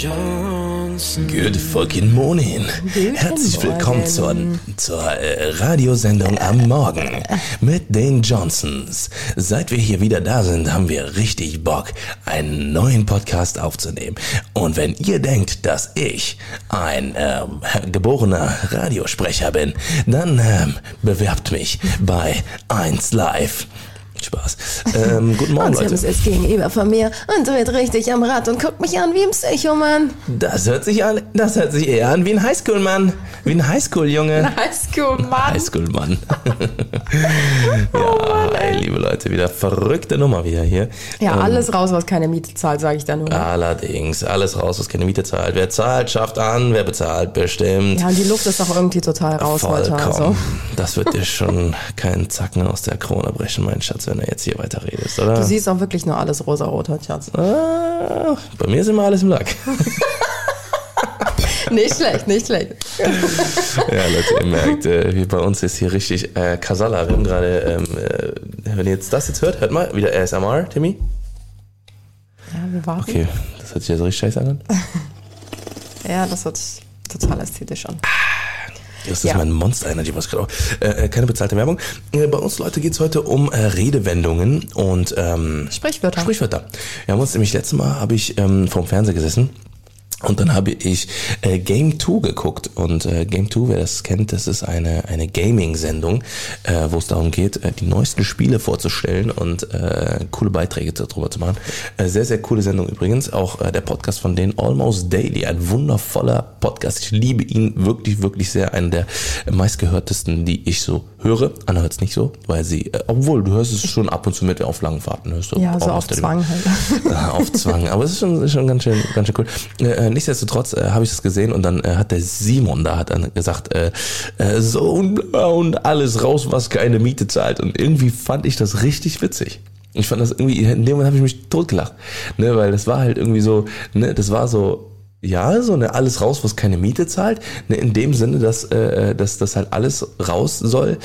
Good fucking morning. Guten Herzlich willkommen zur, zur äh, Radiosendung am Morgen mit den Johnsons. Seit wir hier wieder da sind, haben wir richtig Bock, einen neuen Podcast aufzunehmen. Und wenn ihr denkt, dass ich ein ähm, geborener Radiosprecher bin, dann ähm, bewerbt mich bei 1 Live. Spaß. Ähm, guten Morgen, Und Leute. ist gegenüber von mir und dreht richtig am Rad und guckt mich an wie ein Psychomann. Das hört sich an, das hört sich eher an wie ein Highschool-Mann. Wie ein Highschool-Junge. Highschool, Mann. Highschool-Mann. ja, ey, liebe Leute, wieder verrückte Nummer wieder hier. Ja, Ähm, alles raus, was keine Miete zahlt, sage ich dann nur. Allerdings, alles raus, was keine Miete zahlt. Wer zahlt, schafft an, wer bezahlt, bestimmt. Ja, und die Luft ist auch irgendwie total raus heute. Vollkommen. Also. Das wird dir schon keinen Zacken aus der Krone brechen, mein Schatz, wenn du jetzt hier weiter redest, oder? Du siehst auch wirklich nur alles rosarot, Schatz. ah, bei mir ist immer alles im Lack. nicht schlecht, nicht schlecht. Ja, Leute, ihr merkt, äh, wie bei uns ist hier richtig äh, Kasala. Wir haben gerade, ähm, äh, wenn ihr jetzt das jetzt hört, hört mal, wieder ASMR, Timmy. Ja, wir warten. Okay, das hört sich jetzt richtig scheiße an. Ja, das wird total ästhetisch an. Das ist Ja. mein Monster Energy, was gerade. Äh, äh, keine bezahlte Werbung. Äh, bei uns, Leute, geht's heute um äh, Redewendungen und ähm, Sprichwörter. Sprichwörter. Wir haben uns nämlich letztes Mal habe ich ähm, vorm Fernseher gesessen. Und dann habe ich äh, Game 2 geguckt. Und äh, Game 2, wer das kennt, das ist eine, eine Gaming-Sendung, äh, wo es darum geht, äh, die neuesten Spiele vorzustellen und äh, coole Beiträge darüber zu machen. Äh, sehr, sehr coole Sendung übrigens. Auch äh, der Podcast von denen, Almost Daily. Ein wundervoller Podcast. Ich liebe ihn wirklich, wirklich sehr. Einer der meistgehörtesten, die ich so höre. Anna hört es nicht so, weil sie, äh, obwohl du hörst es schon ab und zu mit auf langen Fahrten. Hörst du Ja, so auf. Zwang halt. Auf Zwang. Aber es ist schon, schon ganz schön, ganz schön cool. Äh, nichtsdestotrotz äh, habe ich das gesehen und dann äh, hat der Simon da hat dann gesagt, äh, äh, so und, und alles raus, was keine Miete zahlt. Und irgendwie fand ich das richtig witzig. Ich fand das irgendwie, in dem Moment habe ich mich totgelacht. Ne, weil das war halt irgendwie so, ne, das war so, ja, so ne, alles raus, was keine Miete zahlt. Ne, in dem Sinne, dass, äh, dass das halt alles raus soll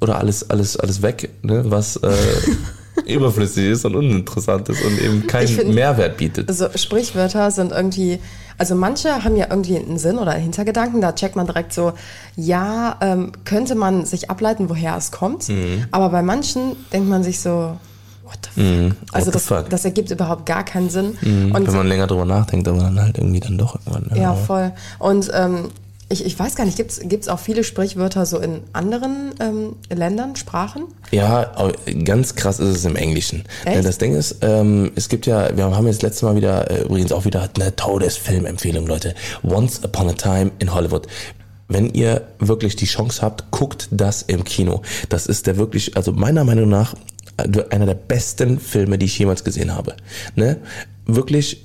oder alles, alles, alles weg, ne, was äh, überflüssig ist und uninteressant ist und eben keinen find- Mehrwert bietet. Also Sprichwörter sind irgendwie, also manche haben ja irgendwie einen Sinn oder einen Hintergedanken, da checkt man direkt so, ja, ähm, könnte man sich ableiten, woher es kommt, aber bei manchen denkt man sich so, what the fuck? Mhm. what also the das, fuck? Mhm. das ergibt überhaupt gar keinen Sinn. Und Wenn man länger drüber nachdenkt, aber dann halt irgendwie dann doch irgendwann. ja, voll. Und ähm, ich, ich weiß gar nicht, gibt's gibt's auch viele Sprichwörter so in anderen ähm, Ländern, Sprachen? Ja, ganz krass ist es im Englischen. Echt? Ne, Das Ding ist, ähm, es gibt ja, wir haben jetzt letztes Mal wieder, äh, übrigens auch wieder eine Todesfilmempfehlung, Leute. Once Upon a Time in Hollywood. Wenn ihr wirklich die Chance habt, guckt das im Kino. Das ist der wirklich, also meiner Meinung nach, äh, einer der besten Filme, die ich jemals gesehen habe. Ne? Wirklich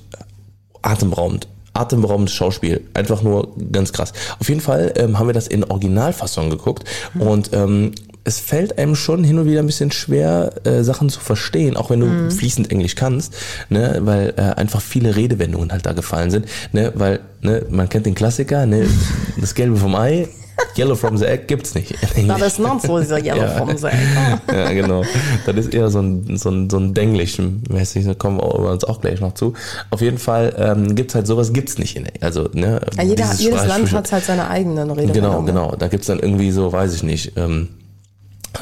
atemberaubend. Atemberaubendes Schauspiel. Einfach nur ganz krass. Auf jeden Fall ähm, haben wir das in Originalfassung geguckt und ähm, es fällt einem schon hin und wieder ein bisschen schwer, äh, Sachen zu verstehen, auch wenn du fließend Englisch kannst, ne, weil äh, einfach viele Redewendungen halt da gefallen sind, ne, weil ne, man kennt den Klassiker, ne, das Gelbe vom Ei, Yellow from the Egg gibt's nicht. Na, das ist not so dieser Yellow Ja. vom Sack. ja, genau. Das ist eher so ein, so ein, so ein Denglisch-mäßig, da kommen wir uns auch gleich noch zu. Auf jeden Fall ähm, gibt's halt sowas, gibt's nicht in, also, ne. Ja, jeder, jedes Land hat halt seine eigenen Redewendungen. Genau, genau. Da gibt's dann irgendwie so, weiß ich nicht, ähm,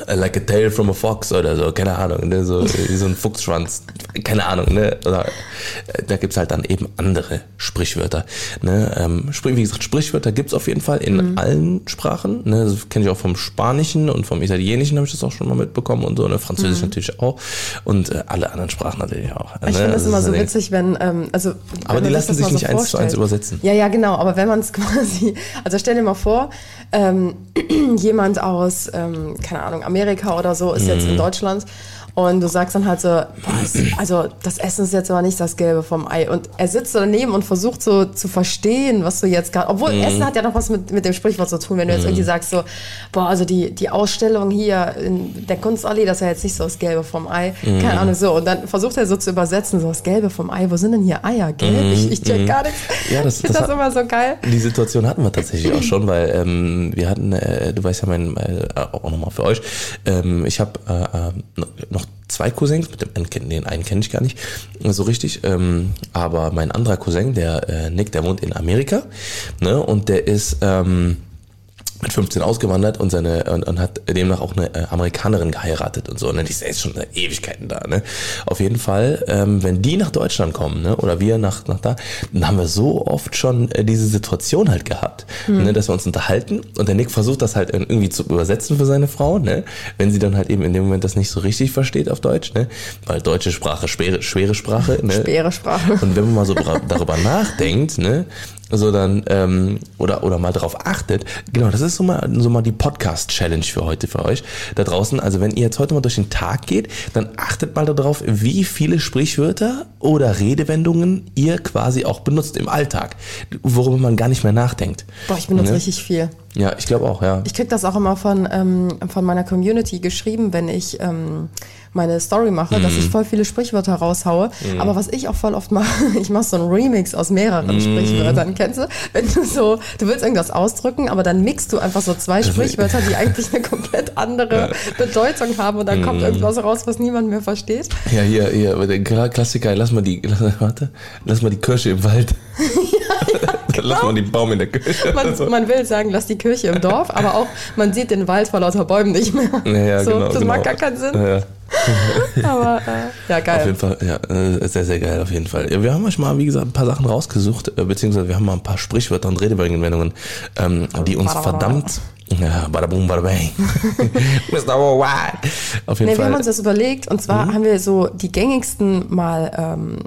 like a tail from a fox oder so, keine Ahnung, ne? so, wie so ein Fuchsschwanz, keine Ahnung, ne? Oder, äh, da gibt's halt dann eben andere Sprichwörter. Ne? Ähm, sprich, wie gesagt, Sprichwörter gibt's auf jeden Fall in allen Sprachen. Ne? Das kenne ich auch vom Spanischen und vom Italienischen habe ich das auch schon mal mitbekommen und so, ne? Französisch natürlich auch. Und äh, alle anderen Sprachen natürlich auch. Ich ne? finde das immer ist so witzig, wenn, ähm, also. Aber wenn die lassen sich nicht eins zu eins übersetzen. Ja, ja, genau. Aber wenn man es quasi, also stell dir mal vor, ähm, jemand aus, ähm, keine Ahnung, Amerika oder so ist jetzt Mhm. in Deutschland und du sagst dann halt so, boah, Also das Essen ist jetzt aber nicht das Gelbe vom Ei. Und er sitzt so daneben und versucht so zu verstehen, was du jetzt gerade. Obwohl Mhm. Essen hat ja noch was mit, mit dem Sprichwort zu tun, wenn du jetzt irgendwie sagst so, boah, also die, die Ausstellung hier in der Kunstallee, das ist ja jetzt nicht so das Gelbe vom Ei. Mhm. Keine Ahnung, so. Und dann versucht er so zu übersetzen, so das Gelbe vom Ei, wo sind denn hier Eier? Gelb? Ich, ich check gar nichts. Mhm. Ja, das- ich finde das das, hat- immer so geil. Die Situation hatten wir tatsächlich auch schon, weil ähm, wir hatten, äh, du weißt ja mein, äh, auch nochmal für euch, ähm, ich habe äh, äh, noch zwei Cousins, mit dem einen, den einen kenne ich gar nicht so richtig, ähm, aber mein anderer Cousin, der äh, Nick, der wohnt in Amerika, ne, und der ist ähm, mit 15 ausgewandert und seine und, und hat demnach auch eine äh, Amerikanerin geheiratet und so. Ne? Die ist jetzt schon seit Ewigkeiten da. Ne? Auf jeden Fall, ähm, wenn die nach Deutschland kommen, ne? oder wir nach, nach da, dann haben wir so oft schon äh, diese Situation halt gehabt, ne? dass wir uns unterhalten und der Nick versucht das halt irgendwie zu übersetzen für seine Frau, ne? wenn sie dann halt eben in dem Moment das nicht so richtig versteht auf Deutsch, ne? weil deutsche Sprache schwere, schwere Sprache. Ne? Schwere Sprache. Und wenn man mal so darüber nachdenkt, ne, so dann ähm, oder oder mal darauf achtet, genau, das ist so mal so mal die Podcast Challenge für heute für euch da draußen. Also wenn ihr jetzt heute mal durch den Tag geht, dann achtet mal darauf, wie viele Sprichwörter oder Redewendungen ihr quasi auch benutzt im Alltag, worüber man gar nicht mehr nachdenkt. Boah, ich benutze Ne? richtig viel. Ja, ich glaube auch, ja. Ich krieg das auch immer von, ähm, von meiner Community geschrieben, wenn ich ähm, meine Story mache, dass ich Mhm. voll viele Sprichwörter raushaue. Aber was ich auch voll oft mache, ich mache so einen Remix aus mehreren Mhm. Sprichwörtern. Kennst du? Wenn du so, du willst irgendwas ausdrücken, aber dann mixt du einfach so zwei Sprichwörter, die eigentlich eine komplett andere Bedeutung haben und dann Mhm. kommt irgendwas raus, was niemand mehr versteht. Ja, hier, hier, Klassiker, lass mal die, lass, warte, lass mal die Kirsche im Wald. Lass mal den Baum in der Kirche. Man, So. man will sagen, lass die Kirche im Dorf, aber auch man sieht den Wald vor lauter Bäumen nicht mehr. Ja, ja, so, genau, das genau. macht gar keinen Sinn. Ja. Aber äh, ja, geil. Auf jeden Fall, ja, äh, sehr, sehr geil, auf jeden Fall. Ja, wir haben euch mal, wie gesagt, ein paar Sachen rausgesucht, äh, beziehungsweise wir haben mal ein paar Sprichwörter und Redewendungen, ähm, die uns verdammt, ja, bada boom, bada bang. Mr. Worldwide. Auf jeden Nee, wir Fall. haben uns das überlegt und zwar Mhm. haben wir so die gängigsten mal ähm,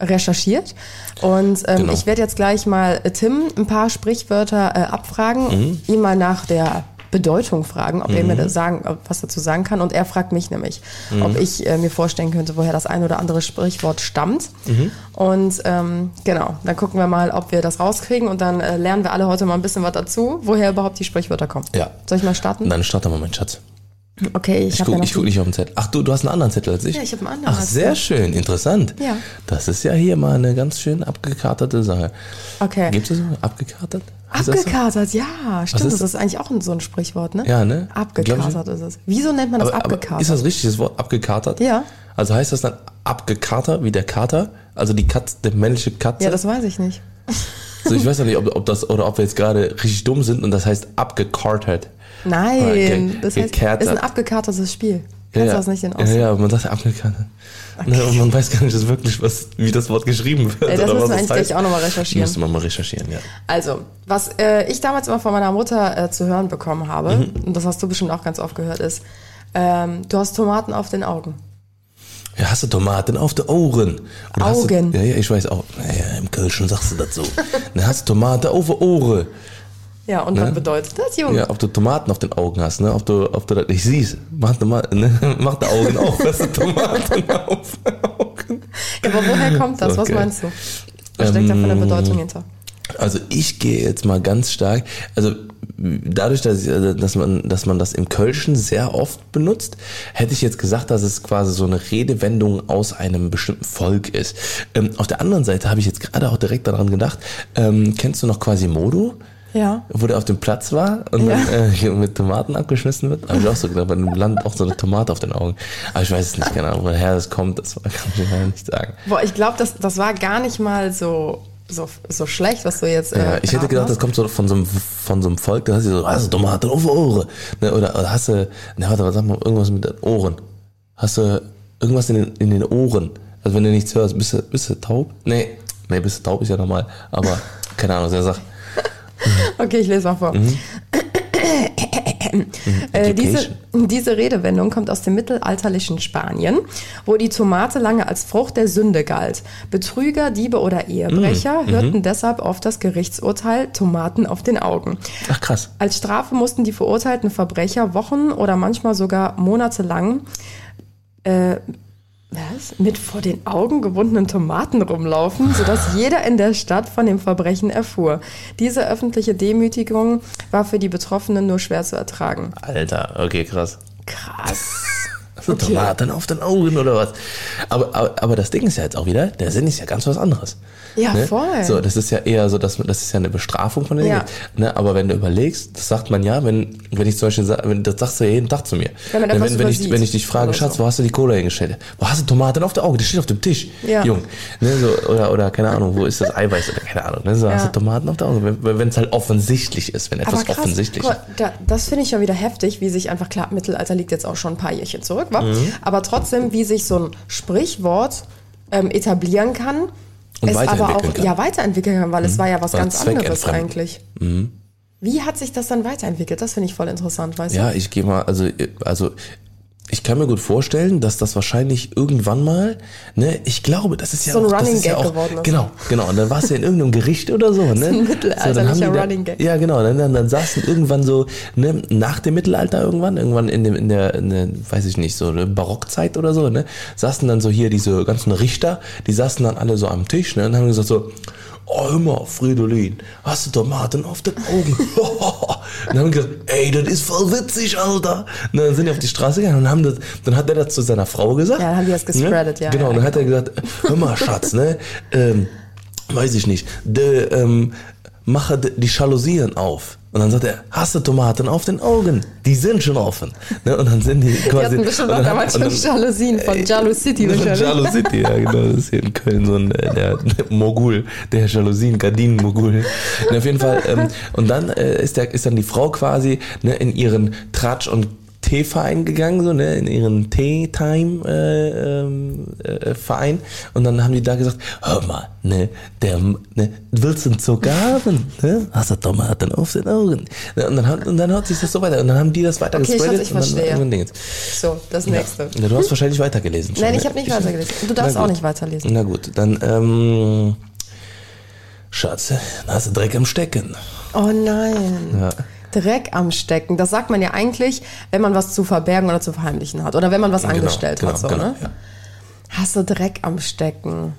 recherchiert und ähm, Genau. ich werde jetzt gleich mal äh, Tim ein paar Sprichwörter äh, abfragen, Mhm. ihn mal nach der Bedeutung fragen, ob er mir das sagen, was dazu sagen kann und er fragt mich nämlich, Mhm. ob ich äh, mir vorstellen könnte, woher das ein oder andere Sprichwort stammt Mhm. und ähm, genau, dann gucken wir mal, ob wir das rauskriegen und dann äh, lernen wir alle heute mal ein bisschen was dazu, woher überhaupt die Sprichwörter kommen. Ja. Soll ich mal starten? Dann starte mal, mein Schatz. Okay, ich, Ich gucke ja guck nicht auf den Zettel. Ach du, du hast einen anderen Zettel als ich? Ja, ich habe einen anderen Ach, sehr schön, interessant. Ja. Das ist ja hier mal eine ganz schön abgekartete Sache. Okay. Gibt es so? Abgekartet? Heißt das so? Abgekatert, ja, stimmt. ist das ist eigentlich auch so ein Sprichwort, ne? Ja, ne? Abgekatert ist es. Wieso nennt man das Aber, aber abgekatert? ist das richtig, das Wort abgekatert? Ja. Also heißt das dann abgekater, wie der Kater? Also die Katze, der männliche Katze? ja, das weiß ich nicht. also ich weiß ja nicht, ob, ob das, oder ob wir jetzt gerade richtig dumm sind und das heißt abgekartet. Nein, Okay, das heißt, ist ein abgekatertes Spiel. Kannst ja, du das nicht in ja, Ost? ja, man sagt abgekartet. Ne, und man weiß gar nicht wirklich, was, wie das Wort geschrieben wird. Ey, das müssen wir eigentlich gleich auch nochmal recherchieren. Müsste man mal recherchieren, ja. Also, was äh, ich damals immer von meiner Mutter äh, zu hören bekommen habe, Mhm. und das hast du bestimmt auch ganz oft gehört, ist, ähm, du hast Tomaten auf den Augen. Ja, hast du Tomaten auf den Ohren? Oder Augen. Du, ja, ja, ich weiß auch. Ja, im Kölschen sagst du das so. Dann hast du Tomate auf den Ohren. Ja, und was bedeutet das, Junge? Ja, ob du Tomaten auf den Augen hast, ne? Ob du, ob du das nicht siehst. Mach, ne? Mach die Augen auf, hast du Tomaten auf den Augen. Ja, aber woher kommt das? Was Okay. meinst du? Was steckt da für eine Ähm, Bedeutung hinter? Also ich gehe jetzt mal ganz stark, also dadurch, dass, ich, also, dass, man, dass man das im Kölschen sehr oft benutzt, hätte ich jetzt gesagt, dass es quasi so eine Redewendung aus einem bestimmten Volk ist. Ähm, auf der anderen Seite habe ich jetzt gerade auch direkt daran gedacht, ähm, kennst du noch Quasimodo? Ja. Wo der auf dem Platz war und Ja. dann äh, mit Tomaten abgeschmissen wird. Habe ich auch so gedacht, bei einem Land auch so eine Tomate auf den Augen. Aber ich weiß es nicht genau, woher das kommt, das kann ich leider nicht sagen. Boah, ich glaube, das, das war gar nicht mal so, so, so schlecht, was du jetzt. Äh, Ja, ich hätte gedacht, das hast. kommt so von so einem, von so einem Volk, da hast du so, hast du Tomate auf Ohren. Ne, oder, oder hast du, ne, warte, was sag mal, irgendwas mit den Ohren. Hast du irgendwas in den, in den Ohren? Also wenn du nichts hörst, bist du, bist du taub? Nee, nee, bist du taub ist ja normal. Aber, keine Ahnung, der sagt, Okay, ich lese mal vor. Mhm. Äh, diese, Education. diese Redewendung kommt aus dem mittelalterlichen Spanien, wo die Tomate lange als Frucht der Sünde galt. Betrüger, Diebe oder Mhm. Ehebrecher hörten deshalb oft das Gerichtsurteil Tomaten auf den Augen. ach krass. Als Strafe mussten die verurteilten Verbrecher Wochen oder manchmal sogar Monate lang äh, Was? Mit vor den Augen gebundenen Tomaten rumlaufen, sodass jeder in der Stadt von dem Verbrechen erfuhr. Diese öffentliche Demütigung war für die Betroffenen nur schwer zu ertragen. Alter, okay, krass. Krass. So Tomaten auf den Augen oder was? Aber, aber, aber das Ding ist ja jetzt auch wieder, der Sinn ist ja ganz was anderes. Ja, ne? voll. So, das ist ja eher so, dass man- das ist ja eine Bestrafung von den Ja. Dingen. Ne? Aber wenn du überlegst, das sagt man ja, wenn, wenn ich zum Beispiel sage, wenn, das sagst du ja jeden Tag zu mir. Wenn man etwas wenn, wenn, ich, wenn ich dich frage, Schatz, so. wo hast du die Cola hingestellt? Wo hast du Tomaten auf der Auge? Die steht auf dem Tisch. Ja. Jung. Ne? So, oder, oder keine Ahnung, wo ist das Eiweiß oder keine Ahnung. Ne? So, hast Ja. du Tomaten auf der Auge? Wenn wenn es halt offensichtlich ist, wenn etwas Aber krass, offensichtlich ist. da, das finde ich ja wieder heftig, wie sich einfach, klar, Mittelalter liegt jetzt auch schon ein paar Jährchen zurück, wa? Mhm. aber trotzdem, wie sich so ein Sprichwort ähm, etablieren kann, Und es aber auch kann. Mhm. ja weiterentwickeln kann, weil es war ja was Weil ganz anderes eigentlich. Wie hat sich das dann weiterentwickelt? Das finde ich voll interessant, weißt Ja, ich gehe mal, also, also ich kann mir gut vorstellen, dass das wahrscheinlich irgendwann mal, ne, ich glaube, das ist ja So ein auch, das Running ist ja Gag auch, geworden ist. Genau, genau. Und dann war es ja in irgendeinem Gericht oder so, ne? ein so, mittelalterlicher dann haben die da, Running Gag. Ja, genau. Dann, dann, dann saßen irgendwann so, ne, nach dem Mittelalter irgendwann, irgendwann in dem, in der, in der, weiß ich nicht, so eine Barockzeit oder so, ne, saßen dann so hier diese ganzen Richter, die saßen dann alle so am Tisch, ne, und haben gesagt so, oh, hör mal, Fridolin, hast du Tomaten auf den Augen? und dann haben die gesagt, ey, das ist voll witzig, Alter. Und dann sind die auf die Straße gegangen und haben das, dann hat er das zu seiner Frau gesagt. Ja, dann haben die das gespreadet, ja, Genau, ja, und dann hat er gesagt, hör mal, Schatz, ne, ähm, weiß ich nicht, de, ähm, mache die Jalousien auf. Und dann sagt er, hast du Tomaten auf den Augen? Die sind schon offen. Ne? Und dann sind die Die quasi. hatten bestimmt und auch dann damals schon Jalousien von Jalo City wahrscheinlich. Jalo City, ja genau, das ist hier in Köln so ein äh, der Mogul, der Jalousien, Gardinen-Mogul. Und auf jeden Fall, ähm, und dann äh, ist, der, ist dann die Frau quasi ne, in ihren Tratsch- und Teeverein gegangen, so, ne, in ihren Tea-Time äh, ähm, äh, und dann haben die da gesagt, hör mal, ne, der, ne, willst du einen Zucker haben, ne, hast du Tomaten auf den Augen, ne, und dann, hat- und dann hat sich das so weiter, und dann haben die das weiter Okay, gespreadet ich und dann verstehe. So, das nächste. Ja, du hast wahrscheinlich weitergelesen. schon, Nein, ne? ich habe nicht weitergelesen. Du darfst auch nicht weiterlesen. Na gut, dann, ähm, Schatz, dann hast du Dreck am Stecken. Oh nein. Ja. Dreck am Stecken. Das sagt man ja eigentlich, wenn man was zu verbergen oder zu verheimlichen hat. Oder wenn man was Genau, angestellt genau, hat. So, genau, ne? ja. Hast du Dreck am Stecken?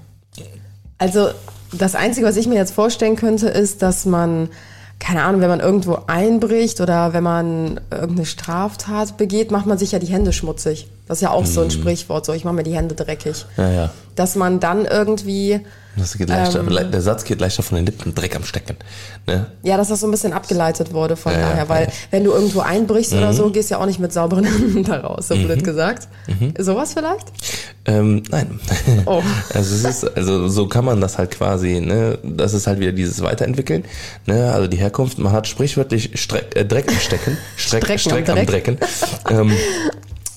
Also, das Einzige, was ich mir jetzt vorstellen könnte, ist, dass man, keine Ahnung, wenn man irgendwo einbricht oder wenn man irgendeine Straftat begeht, macht man sich ja die Hände schmutzig. Das ist ja auch so ein Sprichwort, so ich mache mir die Hände dreckig. Mhm. Ja, ja. Dass man dann irgendwie, Das geht leichter, Ähm. der Satz geht leichter von den Lippen, Dreck am Stecken. Ne? ja, dass das so ein bisschen abgeleitet wurde von Ja, daher, weil ja. Mhm. wenn du irgendwo einbrichst oder so, gehst du ja auch nicht mit sauberen Händen da raus, so blöd gesagt. Sowas vielleicht? Ähm, nein. Oh. Also es ist, also so kann man das halt quasi, ne, das ist halt wieder dieses Weiterentwickeln, ne, also die Herkunft, man hat sprichwörtlich Streck, äh, Dreck am Stecken, Streck, Strecken am Streck am Dreck. Drecken, ähm,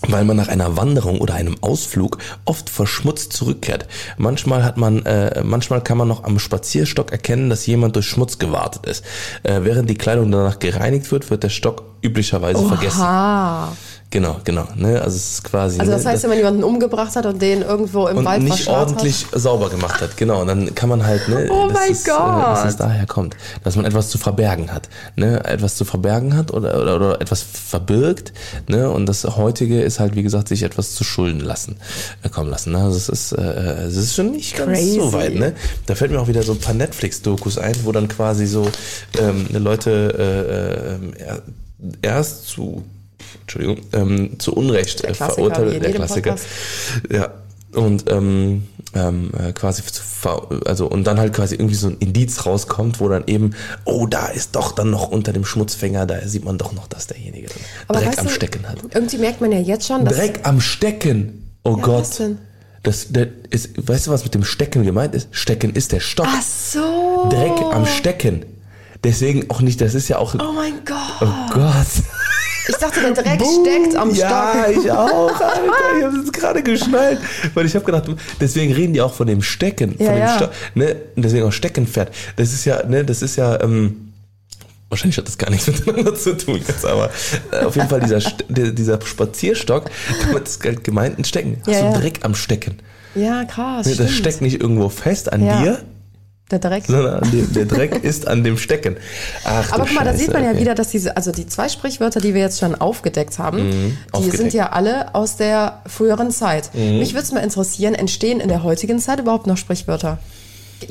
weil man nach einer Wanderung oder einem Ausflug oft verschmutzt zurückkehrt. Manchmal hat man, äh, manchmal kann man noch am Spazierstock erkennen, dass jemand durch Schmutz gewartet ist. Äh, während die Kleidung danach gereinigt wird, wird der Stock üblicherweise vergessen. Genau, genau, ne, also es ist quasi. Also das ne, heißt, wenn man jemanden umgebracht hat und den irgendwo im und Wald nicht ordentlich sauber gemacht hat. Genau, und dann kann man halt, ne, Oh mein äh, Gott. dass es daher kommt, dass man etwas zu verbergen hat, ne, etwas zu verbergen hat oder, oder, oder etwas verbirgt, ne, und das heutige ist halt, wie gesagt, sich etwas zu Schulden lassen, äh, kommen lassen, ne, also es ist, äh, es ist schon nicht ganz Crazy. so weit, ne, da fällt mir auch wieder so ein paar Netflix-Dokus ein, wo dann quasi so, ähm, Leute, äh, äh, er- erst zu Entschuldigung, ähm, zu Unrecht Der äh, verurteilt, der Klassiker. Podcast. Ja. Und ähm, ähm, äh, quasi zu also und dann halt quasi irgendwie so ein Indiz rauskommt, wo dann eben, oh, da ist doch dann noch unter dem Schmutzfänger, da sieht man doch noch, dass derjenige Aber Dreck am du, Stecken hat. Irgendwie merkt man ja jetzt schon, dass Dreck am Stecken. Oh Ja, Gott. was denn? Das, das ist, weißt du, was mit dem Stecken gemeint ist? Stecken ist der Stock. Ach so. Dreck am Stecken. Deswegen auch nicht, das ist ja auch. Oh mein Oh Gott. Ich dachte, der Dreck steckt am ja, Stock. ich auch, Alter. Ich habe es gerade geschnallt. Weil ich habe gedacht, deswegen reden die auch von dem Stecken. Ja, von dem ja. Stock, ne? Und deswegen auch Steckenpferd. Das ist ja, ne, das ist ja, ähm, wahrscheinlich hat das gar nichts miteinander zu tun jetzt, aber äh, auf jeden Fall dieser, dieser Spazierstock, damit ist halt gemeint ein Stecken. Hast Ja, du ja. Dreck am Stecken. Ja, krass. Ne, das steckt nicht irgendwo fest an Ja. dir, Der Dreck. sondern dem, der Dreck ist an dem Stecken. Ach, Aber guck mal, da sieht man ja okay. wieder, dass diese, also die zwei Sprichwörter, die wir jetzt schon aufgedeckt haben, die Mhm, aufgedeckt. Mhm. sind ja alle aus der früheren Zeit. Mich würde es mal interessieren, entstehen in der heutigen Zeit überhaupt noch Sprichwörter?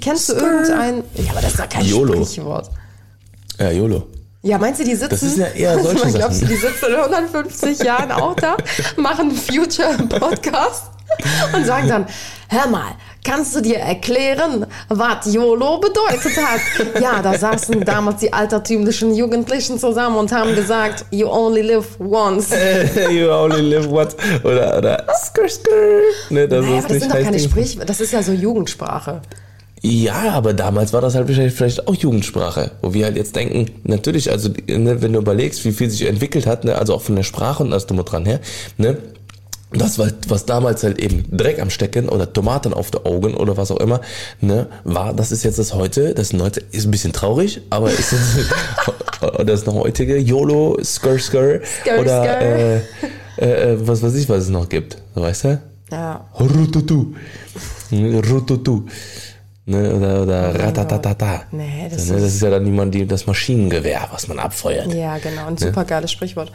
Kennst du irgendein? Ja, aber das ist doch kein YOLO. Sprichwort. Ja, YOLO. Ja, meinst du, die sitzen? Das ist ja eher solche Glaubst du, die sitzen in 150 Jahren auch da, machen einen Future-Podcast und sagen dann, hör mal, kannst du dir erklären, was YOLO bedeutet hat? Ja, da saßen damals die altertümlichen Jugendlichen zusammen und haben gesagt, you only live once. you only live once. Oder, oder, skr, skr. Ne, das Naja, ist aber das nicht sind doch keine Sprich, das ist ja so Jugendsprache. Ja, aber damals war das halt vielleicht auch Jugendsprache, wo wir halt jetzt denken, natürlich, also ne, wenn du überlegst, wie viel sich entwickelt hat, ne, also auch von der Sprache und alles drum und dran her, ne, das was damals halt eben Dreck am Stecken oder Tomaten auf der Augen oder was auch immer, ne, war, das ist jetzt das heute, das heute ist ein bisschen traurig, aber ist das ist noch heutige YOLO, Skr Skr, Skr, oder skr. Äh, äh, was weiß ich, was es noch gibt, so weißt du? Ja. Rututu. Rututu. Ne, oder oder ratatatata. Nee, das ne, ist- das ist ja dann niemand die, das Maschinengewehr, was man abfeuert. Ja, genau. Ein super geiles Sprichwort.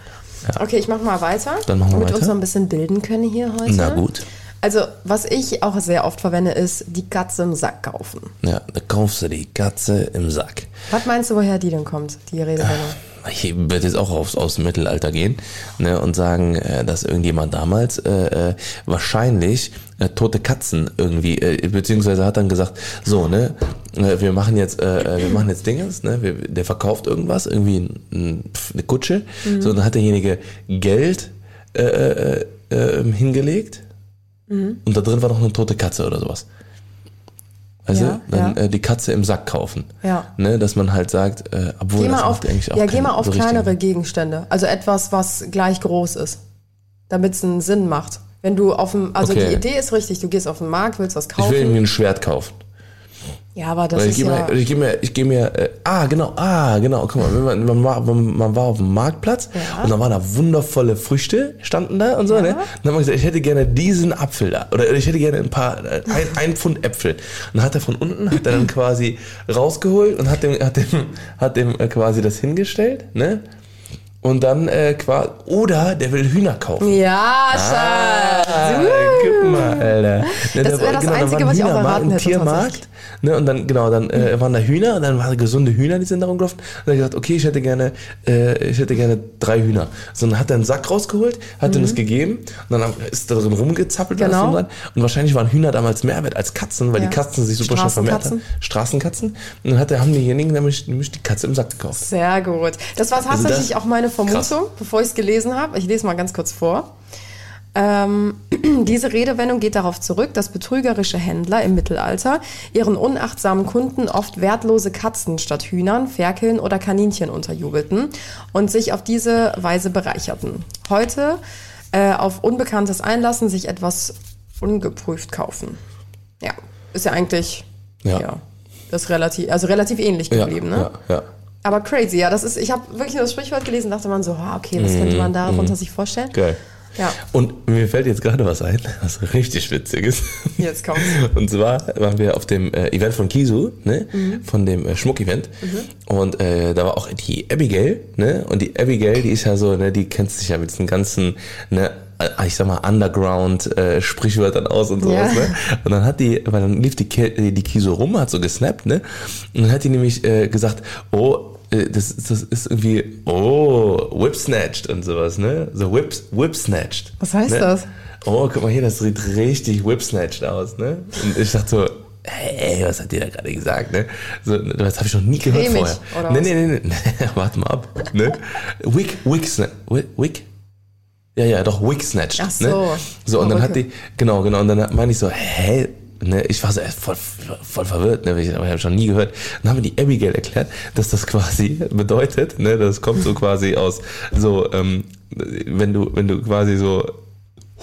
Okay, ich mach mal weiter. Dann machen wir damit wir uns weiter. noch ein bisschen bilden können hier heute. Na gut. Also, was ich auch sehr oft verwende, ist die Katze im Sack kaufen. Ja, da kaufst du die Katze im Sack. Was meinst du, woher die denn kommt, die Redewendung? Ich werde jetzt auch aufs, aus dem Mittelalter gehen ne, und sagen, äh, dass irgendjemand damals äh, äh, wahrscheinlich äh, tote Katzen irgendwie, äh, beziehungsweise hat dann gesagt, so, ne, äh, wir machen jetzt, äh, äh, wir machen jetzt Dingens, ne, wir, der verkauft irgendwas, irgendwie ein, ein, eine Kutsche, so, dann hat derjenige Geld äh, äh, äh, hingelegt und da drin war noch eine tote Katze oder sowas. Weißt Ja? Dann ja. äh, die Katze im Sack kaufen. Ja. Ne, dass man halt sagt, äh, obwohl Geh das auf, eigentlich auch ja, geh mal auf so kleinere Gegenstände. Also etwas, was gleich groß ist. Damit es einen Sinn macht. Wenn du auf dem, also Okay. die Idee ist richtig, du gehst auf den Markt, willst was Ich kaufen. will irgendwie ein Schwert kaufen. ja, aber das Weil ist ich ja. mir, ich gehe mir, ich gehe mir, äh, ah, genau, ah, genau, guck mal, man, man, war, man, man war auf dem Marktplatz Ja. und da waren da wundervolle Früchte, standen da und so, ne? Und dann haben wir gesagt, ich hätte gerne diesen Apfel da, oder ich hätte gerne ein paar, äh, ein, ein Pfund Äpfel. Und dann hat er von unten, hat er dann quasi rausgeholt und hat dem, hat dem, hat dem äh, quasi das hingestellt, ne? Und dann äh, quasi, oder der will Hühner kaufen. Ja, Ah, Schatz. guck mal, Alter. Ne, Das da wäre war- das da Einzige, was ich auch ein hätte, Tiermarkt. Ne, und dann, genau, dann äh, waren da Hühner, und dann waren gesunde Hühner, die sind da rumgelaufen. Und dann hat er gesagt, okay, ich hätte gerne, äh, ich hätte gerne drei Hühner. So, dann hat er einen Sack rausgeholt, hat ihm das gegeben, und dann ist da drin rumgezappelt. Mhm. Genau. dran. Und wahrscheinlich waren Hühner damals mehr wert als Katzen, weil Ja. die Katzen sich super schnell vermehrt haben. Straßenkatzen. Und dann hat er, haben diejenigen nämlich, nämlich die Katze im Sack gekauft. Sehr gut. Das war Also tatsächlich das- auch meine Vermutung, krass. bevor ich es gelesen habe. Ich lese mal ganz kurz vor. Ähm, diese Redewendung geht darauf zurück, dass betrügerische Händler im Mittelalter ihren unachtsamen Kunden oft wertlose Katzen statt Hühnern, Ferkeln oder Kaninchen unterjubelten und sich auf diese Weise bereicherten. Heute äh, auf Unbekanntes einlassen, sich etwas ungeprüft kaufen. Ja, ist ja eigentlich Ja. ja. das relativ, also relativ ähnlich Ja, geblieben, ne? ja, ja. Aber crazy, ja, das ist, ich habe wirklich nur das Sprichwort gelesen, dachte man so, ah, okay, was könnte man darunter sich vorstellen? Mhm, Geil. Ja, Und mir fällt jetzt gerade was ein, was richtig witzig ist. jetzt kommt's. Und zwar waren wir auf dem äh, Event von Kisu, ne? Mhm. Von dem äh, Schmuck-Event. Und äh, da war auch die Abigail, ne? Und die Abigail, die ist ja so, ne, die kennt sich ja mit diesen ganzen, ne, äh, ich sag mal, Underground-Sprichwörtern aus und sowas, Ja. ne? Und dann hat die, weil dann lief die, die, Kisu rum, hat so gesnappt, ne? Und dann hat die nämlich äh, gesagt, oh, äh, das, ist- das ist irgendwie, oh, whip-snatched und sowas, ne? So whip, whip-snatched. Was heißt ne? das? Oh, guck mal hier, das sieht richtig whip-snatched aus, ne? Und ich dachte so, hey, was hat die da gerade gesagt, ne? So, das habe ich noch nie gehört Cremig, vorher. oder nee, was? nee, nee, nee, warte mal ab, ne? Wick, wick, wick, wick? Ja, ja, doch, wick snatched, Ach so. ne? So, und dann hat Perücke. die, genau, genau, und dann meine ich so, hä? Ne, ich war so erst voll, voll verwirrt, ne, ich, aber ich habe schon nie gehört. Dann haben mir die Abigail erklärt, dass das quasi bedeutet, ne, das kommt so quasi aus, so, ähm, wenn du, wenn du quasi so,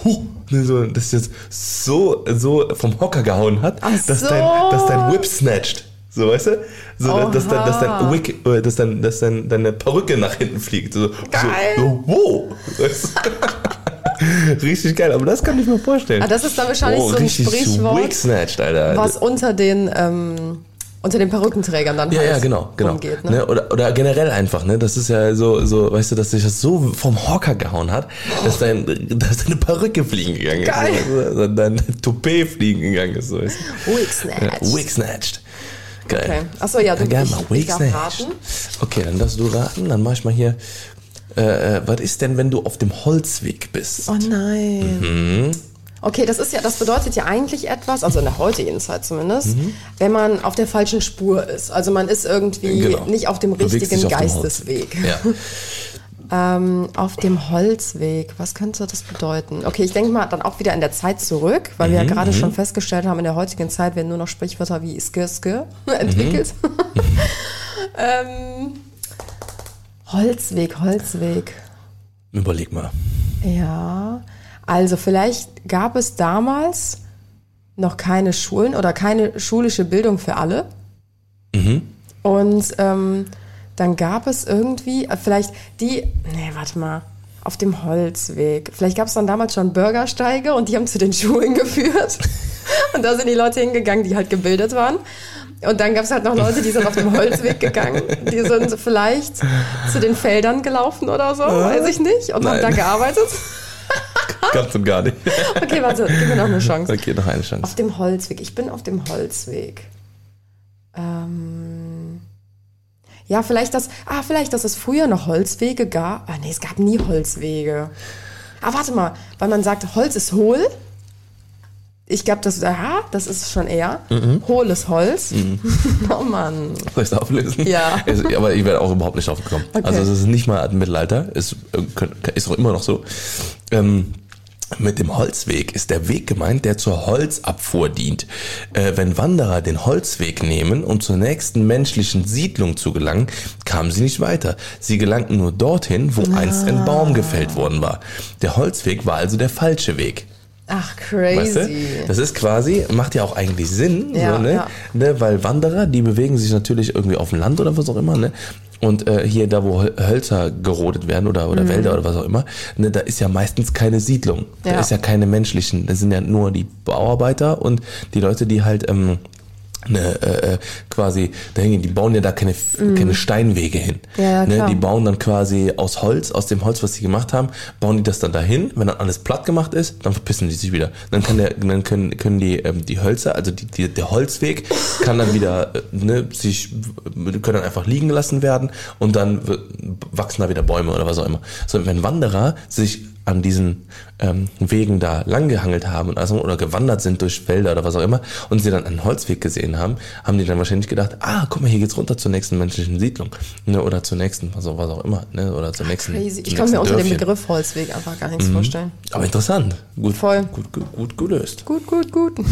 huh, ne, so, das jetzt so, so vom Hocker gehauen hat, Ach dass so. dein, dass dein Whip snatcht. So, weißt du? So, dass, dein, dass dein Wick, äh, dass dein, dass dein, deine Perücke nach hinten fliegt. So, Geil. So, so wow. Weißt du? Richtig geil, aber das kann ich mir vorstellen. Ah, das ist dann wahrscheinlich oh, so ein Sprichwort, snatched, Alter. was unter den, ähm, unter den Perückenträgern dann Ja, halt ja, genau, genau. rumgeht. Ne? Ne? Oder, oder generell einfach, ne? Das ist ja so, so, weißt du, dass sich das so vom Hocker gehauen hat, dass dein, dass deine Perücke fliegen gegangen ist. Geil. Also dein Toupet fliegen gegangen ist. So. Wig snatch. Ja, Wig snatched. Geil. Okay. Achso, ja, du Dann gerne ich, mal ich darf snatched. raten. Okay, dann darfst du raten. Dann mach ich mal hier. Äh, äh, was ist denn, wenn du auf dem Holzweg bist? Oh nein. Mhm. Okay, das ist ja, das bedeutet ja eigentlich etwas, also in der heutigen Zeit zumindest, Mhm. wenn man auf der falschen Spur ist. Also man ist irgendwie Genau. nicht auf dem richtigen auf dem Geistesweg. Holzweg. Ja. Ähm, auf dem Holzweg, was könnte das bedeuten? Okay, ich denke mal dann auch wieder in der Zeit zurück, weil Mhm, wir ja gerade schon festgestellt haben, in der heutigen Zeit werden nur noch Sprichwörter wie Ske, Ske entwickelt. Mhm. ähm, Holzweg, Holzweg. Überleg mal. Ja, also vielleicht gab es damals noch keine Schulen oder keine schulische Bildung für alle. Und ähm, dann gab es irgendwie, äh, vielleicht die, nee, warte mal, auf dem Holzweg. Vielleicht gab es dann damals schon Bürgersteige und die haben zu den Schulen geführt. Und da sind die Leute hingegangen, die halt gebildet waren. Und dann gab es halt noch Leute, die sind auf dem Holzweg gegangen. Die sind vielleicht zu den Feldern gelaufen oder so, weiß ich nicht. Und haben Nein. da gearbeitet. Ganz und gar nicht. Okay, warte, gib mir noch eine Chance. Okay, noch eine Chance. Auf dem Holzweg. Ich bin auf dem Holzweg. Ähm, ja, vielleicht das. Ah, vielleicht, dass es früher noch Holzwege gab. Ah, nee, es gab nie Holzwege. Ah, warte mal, weil man sagt, Holz ist hohl. Ich glaube, das, ja, das ist schon eher. Hohles Holz. oh Mann. Soll ich es auflösen? Ja. Es, aber ich werde auch überhaupt nicht drauf gekommen. Okay. Also es ist nicht mal ein Mittelalter, es äh, ist auch immer noch so. Ähm, mit dem Holzweg ist der Weg gemeint, der zur Holzabfuhr dient. Äh, wenn Wanderer den Holzweg nehmen, um zur nächsten menschlichen Siedlung zu gelangen, kamen sie nicht weiter. Sie gelangten nur dorthin, wo einst ein Baum gefällt worden war. Der Holzweg war also der falsche Weg. Ach, crazy. Weißt du? Das ist quasi, macht ja auch eigentlich Sinn, Ja, so, ne? ja. ne? Weil Wanderer, die bewegen sich natürlich irgendwie auf dem Land oder was auch immer, ne? Und äh, hier, da wo Hö- Hölzer gerodet werden oder, oder Wälder oder was auch immer, ne, da ist ja meistens keine Siedlung. Da Ja. ist ja keine menschlichen, das sind ja nur die Bauarbeiter und die Leute, die halt ähm, ne, äh, äh, quasi da hingehen, die bauen ja da keine, keine Steinwege hin. Mhm. Ja, ne, die bauen dann quasi aus Holz, aus dem Holz, was sie gemacht haben, bauen die das dann dahin. Wenn dann alles platt gemacht ist, dann verpissen die sich wieder. Dann kann der, dann können, können die, ähm, die Hölzer, also die, die, der Holzweg, kann dann wieder, äh, ne, sich, können dann einfach liegen gelassen werden und dann wachsen da wieder Bäume oder was auch immer. So, wenn Wanderer sich an diesen ähm, Wegen da langgehangelt haben und also, oder gewandert sind durch Wälder oder was auch immer und sie dann einen Holzweg gesehen haben, haben die dann wahrscheinlich gedacht, ah, guck mal, hier geht's runter zur nächsten menschlichen Siedlung ne, oder zur nächsten, was auch, was auch immer, ne, oder zur nächsten. Crazy. Ich kann mir unter dem. Mhm. Begriff Holzweg einfach gar nichts vorstellen. Aber interessant, gut, Voll. gut, gut, gut gelöst. Gut, gut, gut.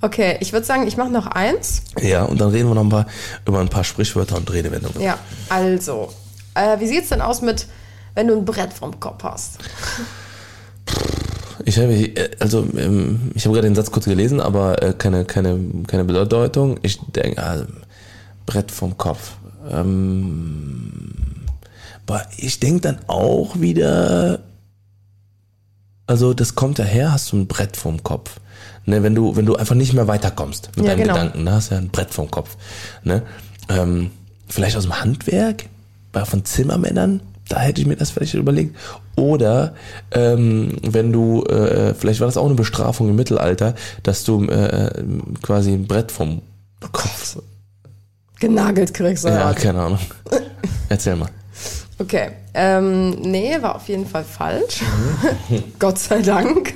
Okay, ich würde sagen, ich mache noch eins. Ja, und dann reden wir noch ein paar, über ein paar Sprichwörter und Redewendungen. Ja, also, äh, wie sieht's denn aus mit, wenn du ein Brett vom Kopf hast? Ich habe, äh, also, ähm, ich habe gerade den Satz kurz gelesen, aber äh, keine, keine, keine Bedeutung. Ich denke, also, Brett vom Kopf. Ähm, aber ich denke dann auch wieder, also das kommt daher, hast du ein Brett vom Kopf. Ne, wenn du, wenn du einfach nicht mehr weiterkommst mit Ja, deinen genau. Gedanken, da hast du ja ein Brett vom Kopf. Ne? Ähm, vielleicht aus dem Handwerk, bei von Zimmermännern, da hätte ich mir das vielleicht überlegt. Oder ähm, wenn du, äh, vielleicht war das auch eine Bestrafung im Mittelalter, dass du äh, quasi ein Brett vom Kopf. Genagelt kriegst du Ja, keine Ahnung. Erzähl mal. Okay, ähm, nee, war auf jeden Fall falsch. Gott sei Dank.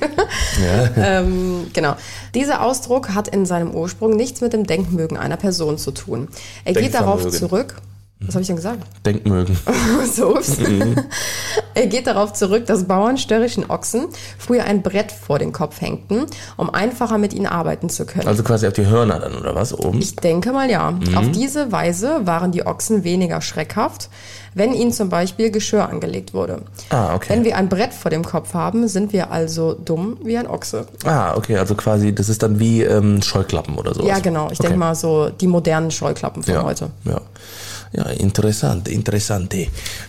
ähm, genau. Dieser Ausdruck hat in seinem Ursprung nichts mit dem Denkmögen einer Person zu tun. Er geht darauf zurück. Was habe ich denn gesagt? Denkmögen. so, ups. er geht darauf zurück, dass Bauern störrischen Ochsen früher ein Brett vor den Kopf hängten, um einfacher mit ihnen arbeiten zu können. Also quasi auf die Hörner dann, oder was? Oben? Ich denke mal ja. Mhm. Auf diese Weise waren die Ochsen weniger schreckhaft, wenn ihnen zum Beispiel Geschirr angelegt wurde. Ah, okay. Wenn wir ein Brett vor dem Kopf haben, sind wir also dumm wie ein Ochse. Ah, okay, also quasi, das ist dann wie ähm, Scheuklappen oder sowas. Ja, genau. Ich okay. denke mal so die modernen Scheuklappen von ja, heute. Ja. Ja, interessant, interessant.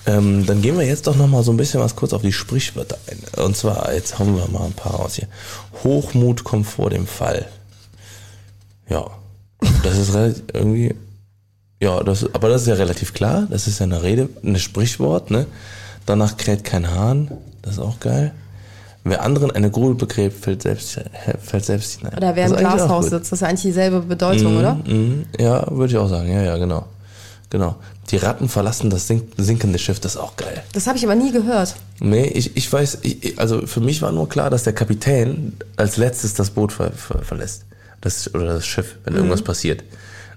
Ähm, dann gehen wir jetzt doch noch mal so ein bisschen was kurz auf die Sprichwörter ein. Und zwar, jetzt haben wir mal ein paar raus hier. Hochmut kommt vor dem Fall. Ja, das ist relativ, irgendwie, ja, das, aber das ist ja relativ klar. Das ist ja eine Rede, ein Sprichwort, ne? Danach kräht kein Hahn. Das ist auch geil. Wer anderen eine Grube begräbt, fällt selbst, fällt selbst hinein. Oder wer im Glashaus sitzt, das ist eigentlich dieselbe Bedeutung, oder? Mhm, ja, würde ich auch sagen. Ja, ja, genau. Genau. Die Ratten verlassen das sink sinkende Schiff, das ist auch geil. Das habe ich aber nie gehört. Nee, ich, ich weiß, ich, also für mich war nur klar, dass der Kapitän als letztes das Boot ver, ver, verlässt. Das, oder das Schiff, wenn irgendwas passiert.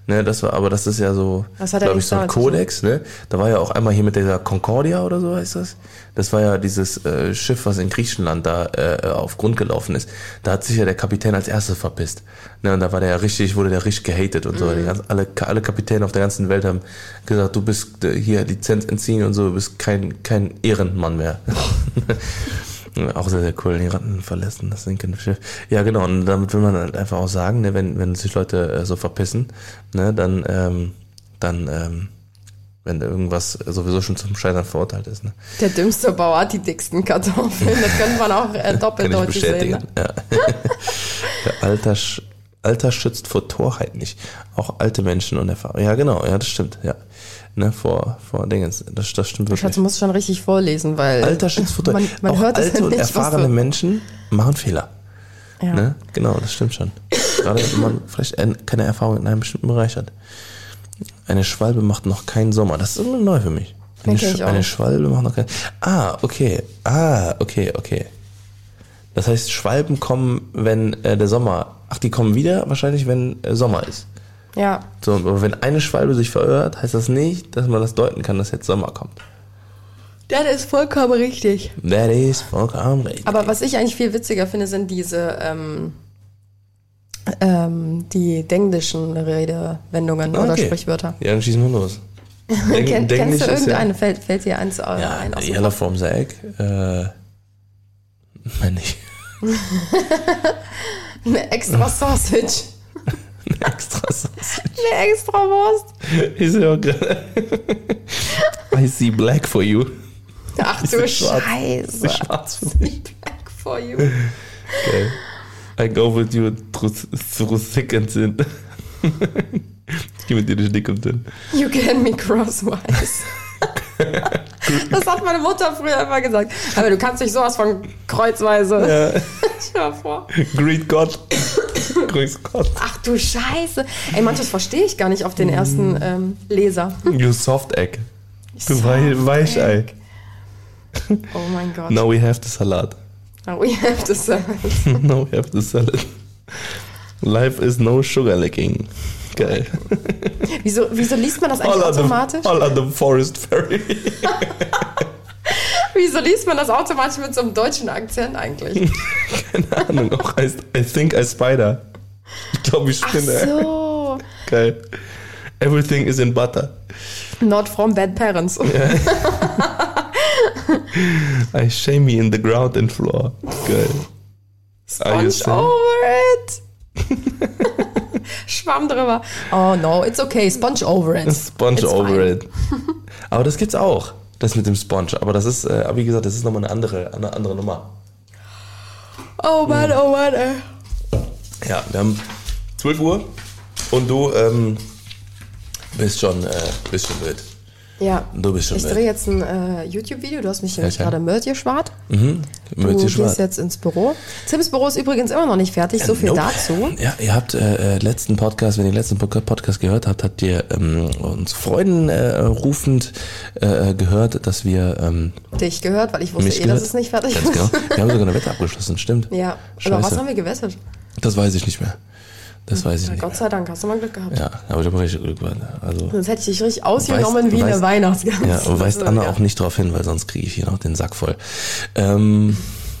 Ne, das war, aber das ist ja so, glaube ich, so ein Kodex, ne? Da war ja auch einmal hier mit dieser Concordia oder so heißt das. Das war ja dieses äh, Schiff, was in Griechenland da äh, auf Grund gelaufen ist. Da hat sich ja der Kapitän als erstes verpisst. Ne, und da war der ja richtig, wurde der richtig gehatet und so. Mhm. Die ganz, alle, alle Kapitäne auf der ganzen Welt haben gesagt, du bist äh, hier Lizenz entziehen und so, du bist kein, kein Ehrenmann mehr. Auch sehr, sehr cool. Die Ratten verlassen das sinkende Schiff. Ja, genau. Und damit will man halt einfach auch sagen, ne, wenn, wenn sich Leute äh, so verpissen, ne, dann, ähm, dann, ähm, wenn irgendwas sowieso schon zum Scheitern verurteilt ist. Ne? Der dümmste Bauer hat die dicksten Kartoffeln. Das könnte man auch äh, Kann ich doppeldeutig sehen. bestätigen. Ne? Ja. Der Alter, sch- Alter schützt vor Torheit nicht. Auch alte Menschen und Erfahrung. Ja, genau. Ja, das stimmt. Ja. Ne, vor, vor Dingens. Das, das stimmt wirklich. Schatz, du musst schon richtig vorlesen, weil Alter Torheit. man, man auch hört alte und nicht, erfahrene Menschen machen Fehler. ja. Ne? Genau, das stimmt schon. Gerade wenn man vielleicht ein- keine Erfahrung in einem bestimmten Bereich hat. Eine Schwalbe macht noch keinen Sommer. Das ist irgendwie neu für mich. Eine, Sch eine Schwalbe macht noch keinen. Ah, okay. Ah, okay, okay. Das heißt, Schwalben kommen, wenn äh, der Sommer. Ach, die kommen wieder wahrscheinlich, wenn äh, Sommer ist. Ja. So, aber wenn eine Schwalbe sich verirrt, heißt das nicht, dass man das deuten kann, dass jetzt Sommer kommt. Das ist vollkommen richtig. That is vollkommen richtig. Aber was ich eigentlich viel witziger finde, sind diese ähm, ähm, die denglischen Redewendungen oder Okay. Sprichwörter. Ja, dann schießen wir los. Denk- Denglisch kennst du ist ja- irgendeine? Fällt, fällt dir eins äh, Ja, ein? aus from the Egg. Äh, meine ich. Eine extra Sausage. Extra Sauce. Eine extra Wurst. Ist ja geil. I see black for you. Ach du schwarz. Scheiße. Schwarz für dich. Back for you. Okay. I go with you through, through thick and thin. ich gehe mit dir durch dick und dünn. You can me crosswise. Das hat meine Mutter früher immer gesagt. Aber du kannst dich sowas von kreuzweise. Ja. Dir vor. Greet God. Gott. Ach du Scheiße. Ey, manches verstehe ich gar nicht auf den ersten ähm, Leser. You soft egg. Du Wei- Weichei. Oh mein Gott. Now we have the salad. Now we have to say. Now we have the salad. Life is no sugar licking. Geil. Wieso, wieso liest man das eigentlich All the, automatisch? all the forest fairy. Wieso liest man das automatisch mit so einem deutschen Akzent eigentlich? Keine Ahnung, auch heißt I think I spider. Ich glaube, ich Ach spinne. so. Geil. Everything is in butter. Not from bad parents. I shame me in the ground and floor. Geil. Sponge over it. Schwamm drüber. Oh no, it's okay. Sponge over it. Sponge It's over fine. it. Aber das gibt's auch. Das mit dem Sponge. Aber das ist, äh, wie gesagt, das ist nochmal eine andere, eine andere Nummer. Oh Mann, oh Mann, ey. Ja, wir haben 12 Uhr und du ähm, bist schon, äh, bist schon wild. Ja. Du bist schon Ich drehe jetzt ein äh, YouTube-Video. Du hast mich nämlich klar. gerade Mört geschwart. Mhm. Du Mütze gehst jetzt ins Büro. Tims Büro ist übrigens immer noch nicht fertig. So viel Nope. dazu. Ja, ihr habt äh, äh, letzten Podcast, wenn ihr den letzten Podca- Podcast gehört habt, habt ihr ähm, uns Freuden äh, rufend äh, gehört, dass wir ähm, Dich gehört, weil ich wusste eh, gehört. dass es nicht fertig Ganz ist. genau. Wir haben sogar eine Wette abgeschlossen, stimmt. Ja. Scheiße. Aber was haben wir gewettet? Das weiß ich nicht mehr. Das weiß ich Ja, nicht. Gott sei Dank, hast du mal Glück gehabt. Ja, aber ich habe richtig Glück gehabt. Also Sonst hätte ich dich richtig ausgenommen wie eine Weihnachtsgans. Ja, und weist Das Anna ist- auch nicht drauf hin, weil sonst kriege ich hier noch den Sack voll. Ähm,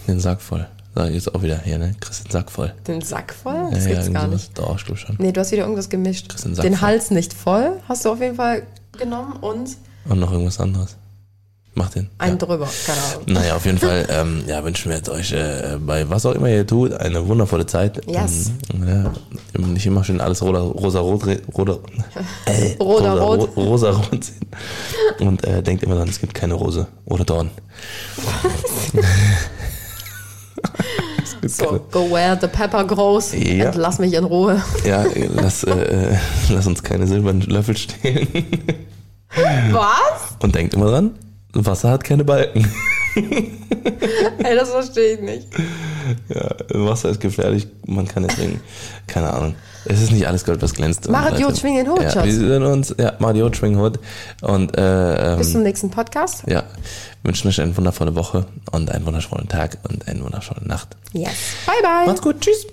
den Sack voll. Sag ich jetzt auch wieder hier, ne? Kriegst den Sack voll. Den Sack voll? Das ja, gibt's irgend gar nicht. Doch, ich glaube schon. Nee, du hast wieder irgendwas gemischt. Kriegst den Sack Den voll. Hals nicht voll hast du auf jeden Fall genommen und Und noch irgendwas anderes. Mach den. einen ja. drüber. Keine Ahnung. Naja, auf jeden Fall ähm, ja, wünschen wir jetzt euch äh, bei was auch immer ihr tut eine wundervolle Zeit. Yes. Ähm, ja, nicht immer schön alles rosa, rosa rot, äh, Rosa rot. ro- rosa rot sehen. Und äh, denkt immer dran, es gibt keine Rose oder Dorn. So, go where the pepper grows Ja. and lass mich in Ruhe. Ja, lass, äh, äh, lass uns keine silbernen Löffel stehlen. Was? Und denkt immer dran, Wasser hat keine Balken. Ey, das verstehe ich nicht. Ja, Wasser ist gefährlich, man kann es trinken. Keine Ahnung. Es ist nicht alles Gold, was glänzt. Machet Und, Jod, schwing den Hut, ja, Schatz. Wir sehen uns, ja, machet Jod, schwing Hut. Und äh, ähm, Bis zum nächsten Podcast. ja, wünschen euch eine wundervolle Woche und einen wundervollen Tag und eine wundervolle Nacht. Yes. Bye, bye. Macht's gut, tschüss.